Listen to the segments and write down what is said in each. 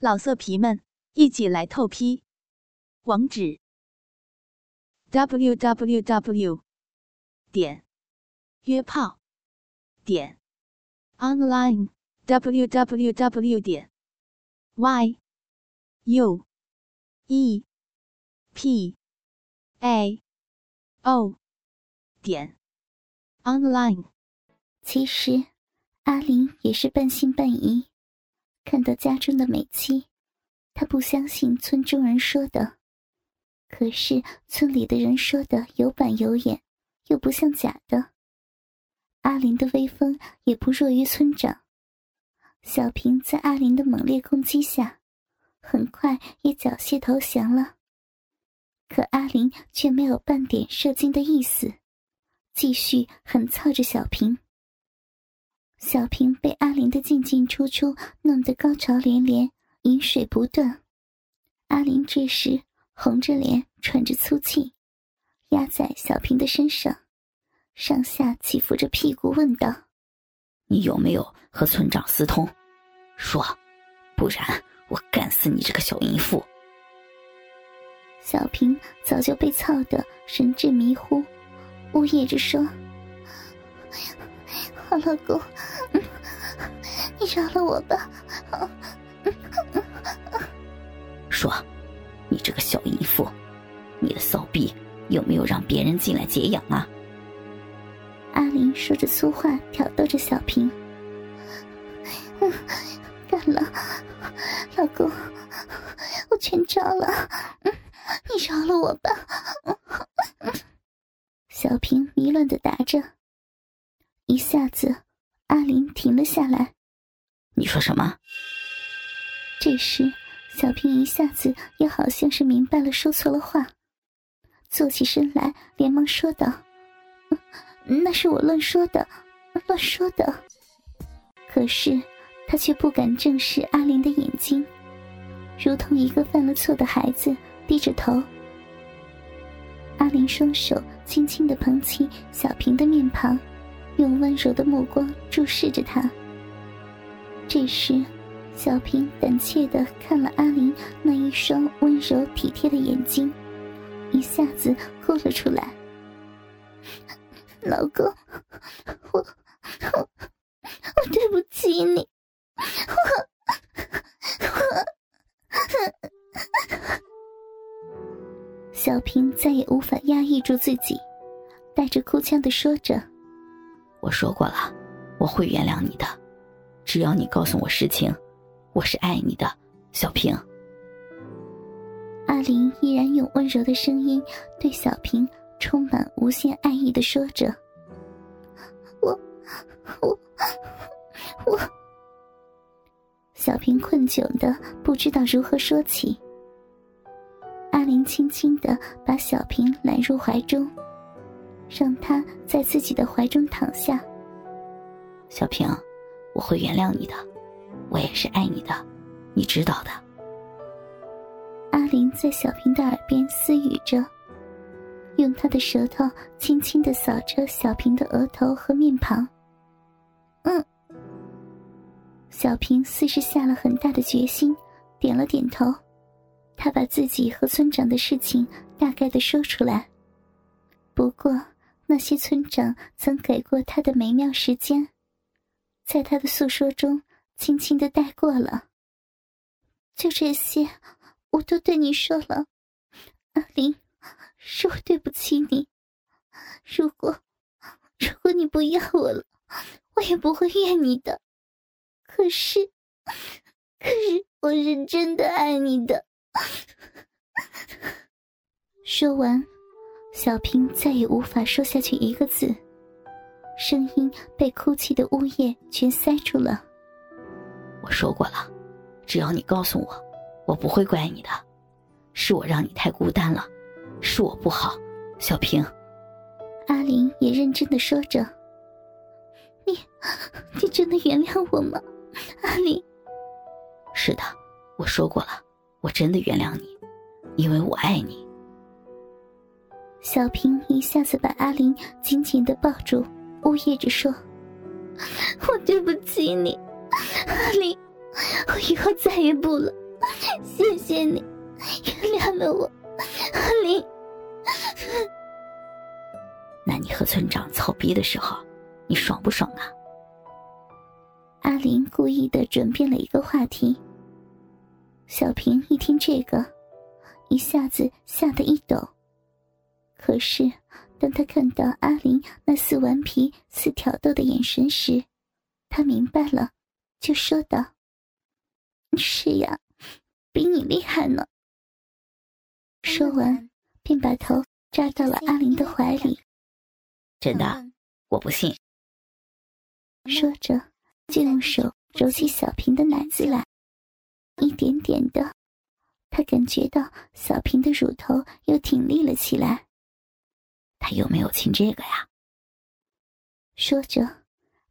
老色皮们，一起来透批！网址：w w w 点约炮点 online w w w 点 y u e p a o 点 online。其实，阿玲也是半信半疑。看到家中的美妻，他不相信村中人说的。可是村里的人说的有板有眼，又不像假的。阿林的威风也不弱于村长。小平在阿林的猛烈攻击下，很快也缴械投降了。可阿林却没有半点射精的意思，继续狠操着小平。小平被阿林的进进出出弄得高潮连连，饮水不断。阿林这时红着脸，喘着粗气，压在小平的身上，上下起伏着屁股，问道：“你有没有和村长私通？说，不然我干死你这个小淫妇！”小平早就被操得神志迷糊，呜咽着说。好老公，你饶了我吧！说，你这个小淫妇，你的骚逼有没有让别人进来解痒啊？阿林说着粗话，挑逗着小平。嗯，干了，老公，我全招了。嗯，你饶了我吧！小平迷乱的答着。一下子，阿林停了下来。你说什么？这时，小平一下子也好像是明白了，说错了话，坐起身来，连忙说道：“那是我乱说的，乱说的。”可是，他却不敢正视阿林的眼睛，如同一个犯了错的孩子，低着头。阿林双手轻轻的捧起小平的面庞。用温柔的目光注视着他。这时，小平胆怯的看了阿林那一双温柔体贴的眼睛，一下子哭了出来。老公，我我我对不起你，我我。小平再也无法压抑住自己，带着哭腔的说着。我说过了，我会原谅你的，只要你告诉我实情。我是爱你的，小平。阿林依然用温柔的声音对小平充满无限爱意的说着：“我，我，我。”小平困窘的不知道如何说起。阿林轻轻的把小平揽入怀中。让他在自己的怀中躺下。小平，我会原谅你的，我也是爱你的，你知道的。阿林在小平的耳边私语着，用他的舌头轻轻的扫着小平的额头和面庞。嗯。小平似是下了很大的决心，点了点头。他把自己和村长的事情大概的说出来。不过。那些村长曾给过他的美妙时间，在他的诉说中轻轻的带过了。就这些，我都对你说了，阿林，是我对不起你。如果如果你不要我了，我也不会怨你的。可是，可是我是真的爱你的。说完。小平再也无法说下去一个字，声音被哭泣的呜咽全塞住了。我说过了，只要你告诉我，我不会怪你的。是我让你太孤单了，是我不好，小平。阿林也认真的说着：“你，你真的原谅我吗，阿林？”是的，我说过了，我真的原谅你，因为我爱你。小平一下子把阿林紧紧的抱住，呜咽着说：“我对不起你，阿林，我以后再也不了，谢谢你，原谅了我，阿林。那你和村长操逼的时候，你爽不爽啊？阿林故意的转变了一个话题。小平一听这个，一下子吓得一抖。可是，当他看到阿林那似顽皮、似挑逗的眼神时，他明白了，就说道：“是呀，比你厉害呢。”说完，便把头扎到了阿林的怀里。真的，我不信。说着，就用手揉起小平的奶子来，一点点的，他感觉到小平的乳头又挺立了起来。他有没有亲这个呀？说着，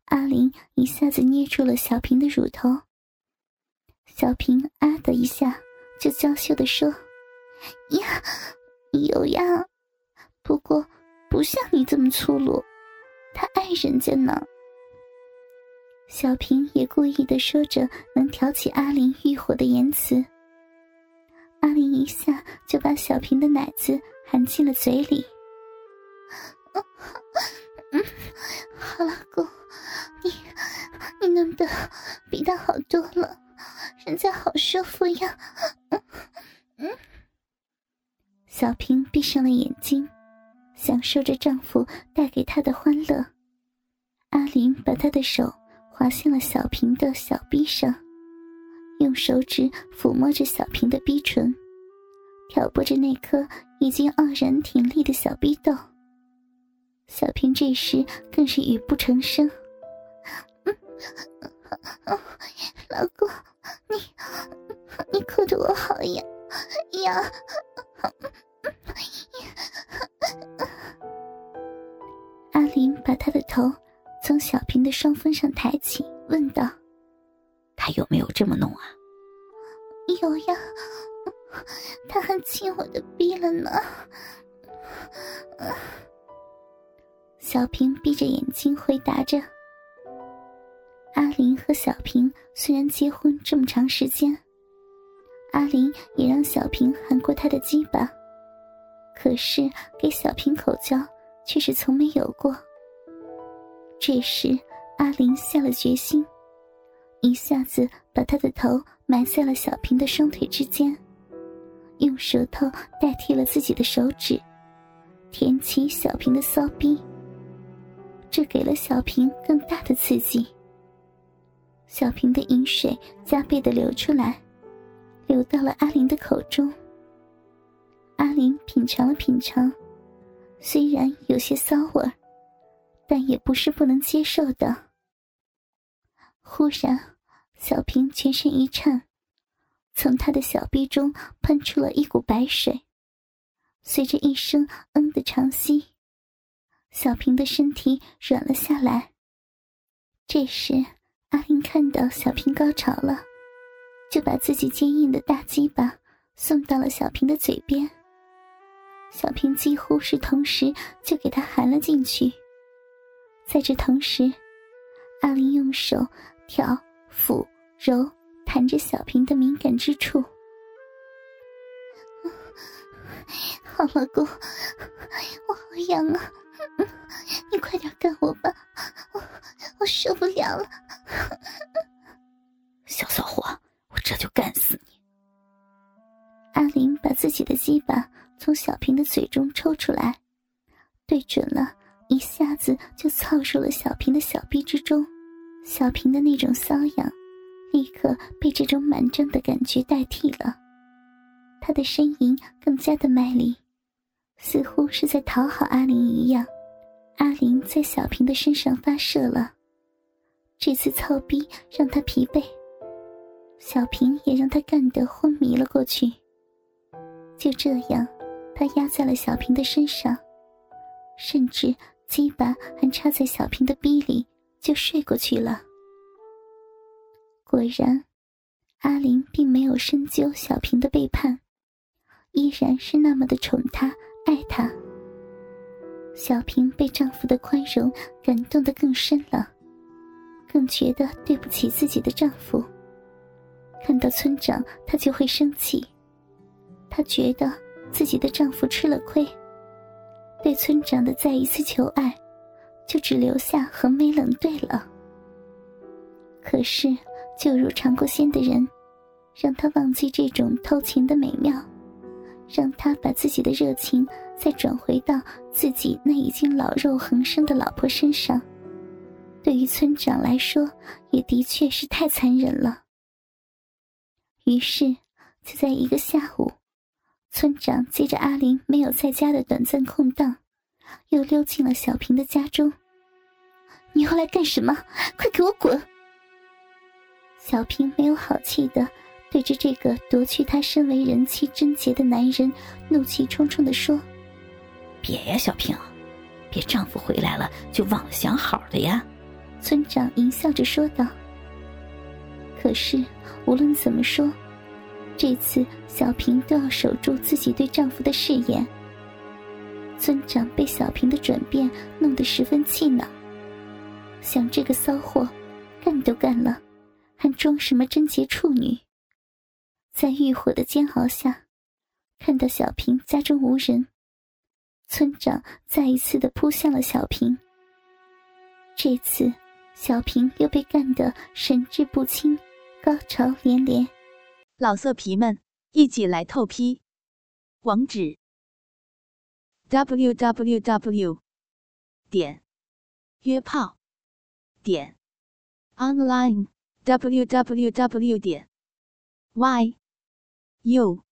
阿林一下子捏住了小平的乳头。小平啊的一下，就娇羞的说：“呀，有呀，不过。”不像你这么粗鲁，他爱人家呢。小平也故意的说着能挑起阿林欲火的言辞。阿林一下就把小平的奶子含进了嘴里。好老公，你你弄得比他好多了，人家好舒服呀。嗯嗯。小平闭上了眼睛。享受着丈夫带给她的欢乐，阿林把她的手滑向了小平的小臂上，用手指抚摸着小平的逼唇，挑拨着那颗已经傲然挺立的小逼豆。小平这时更是语不成声：“老公，你你哭得我好痒呀！”阿林把他的头从小平的双峰上抬起，问道：“他有没有这么弄啊？”“有呀，他还亲我的逼了呢。”小平闭着眼睛回答着。阿林和小平虽然结婚这么长时间，阿林也让小平含过他的鸡巴。可是给小平口交却是从没有过。这时，阿林下了决心，一下子把他的头埋在了小平的双腿之间，用舌头代替了自己的手指，舔起小平的骚逼。这给了小平更大的刺激。小平的饮水加倍的流出来，流到了阿林的口中。阿林品尝了品尝，虽然有些骚味但也不是不能接受的。忽然，小平全身一颤，从他的小臂中喷出了一股白水，随着一声“嗯”的长息，小平的身体软了下来。这时，阿林看到小平高潮了，就把自己坚硬的大鸡巴送到了小平的嘴边。小平几乎是同时就给他含了进去。在这同时，阿林用手挑、抚、揉、弹着小平的敏感之处。好老公，我好痒啊！你快点干我吧，我我受不了了。小骚货，我这就干死你！阿林把自己的鸡巴。从小平的嘴中抽出来，对准了，一下子就操入了小平的小臂之中。小平的那种瘙痒，立刻被这种满正的感觉代替了。他的呻吟更加的卖力，似乎是在讨好阿林一样。阿林在小平的身上发射了，这次操逼让他疲惫，小平也让他干得昏迷了过去。就这样。他压在了小平的身上，甚至鸡巴还插在小平的逼里，就睡过去了。果然，阿林并没有深究小平的背叛，依然是那么的宠她、爱她。小平被丈夫的宽容感动得更深了，更觉得对不起自己的丈夫。看到村长，她就会生气。她觉得自己的丈夫吃了亏，对村长的再一次求爱，就只留下横眉冷对了。可是，就如尝过鲜的人，让他忘记这种偷情的美妙，让他把自己的热情再转回到自己那已经老肉横生的老婆身上。对于村长来说，也的确是太残忍了。于是，就在一个下午，村长借着阿玲没有在家的短暂空档，又溜进了小平的家中。你要来干什么？快给我滚！小平没有好气的对着这个夺去他身为人妻贞洁的男人，怒气冲冲的说：“别呀，小平，别丈夫回来了就忘了想好的呀。”村长淫笑着说道：“可是无论怎么说，这次小平都要守住自己对丈夫的誓言。”村长被小平的转变弄得十分气恼，想这个骚货，干都干了，还装什么贞洁处女？在欲火的煎熬下，看到小平家中无人，村长再一次的扑向了小平。这次。小平又被干得神志不清，高潮连连。老色皮们，一起来透批！网址：w w w 点约炮点 online w w w 点 y u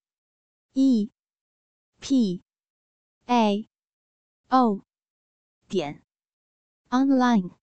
e p a. O. 点。Online。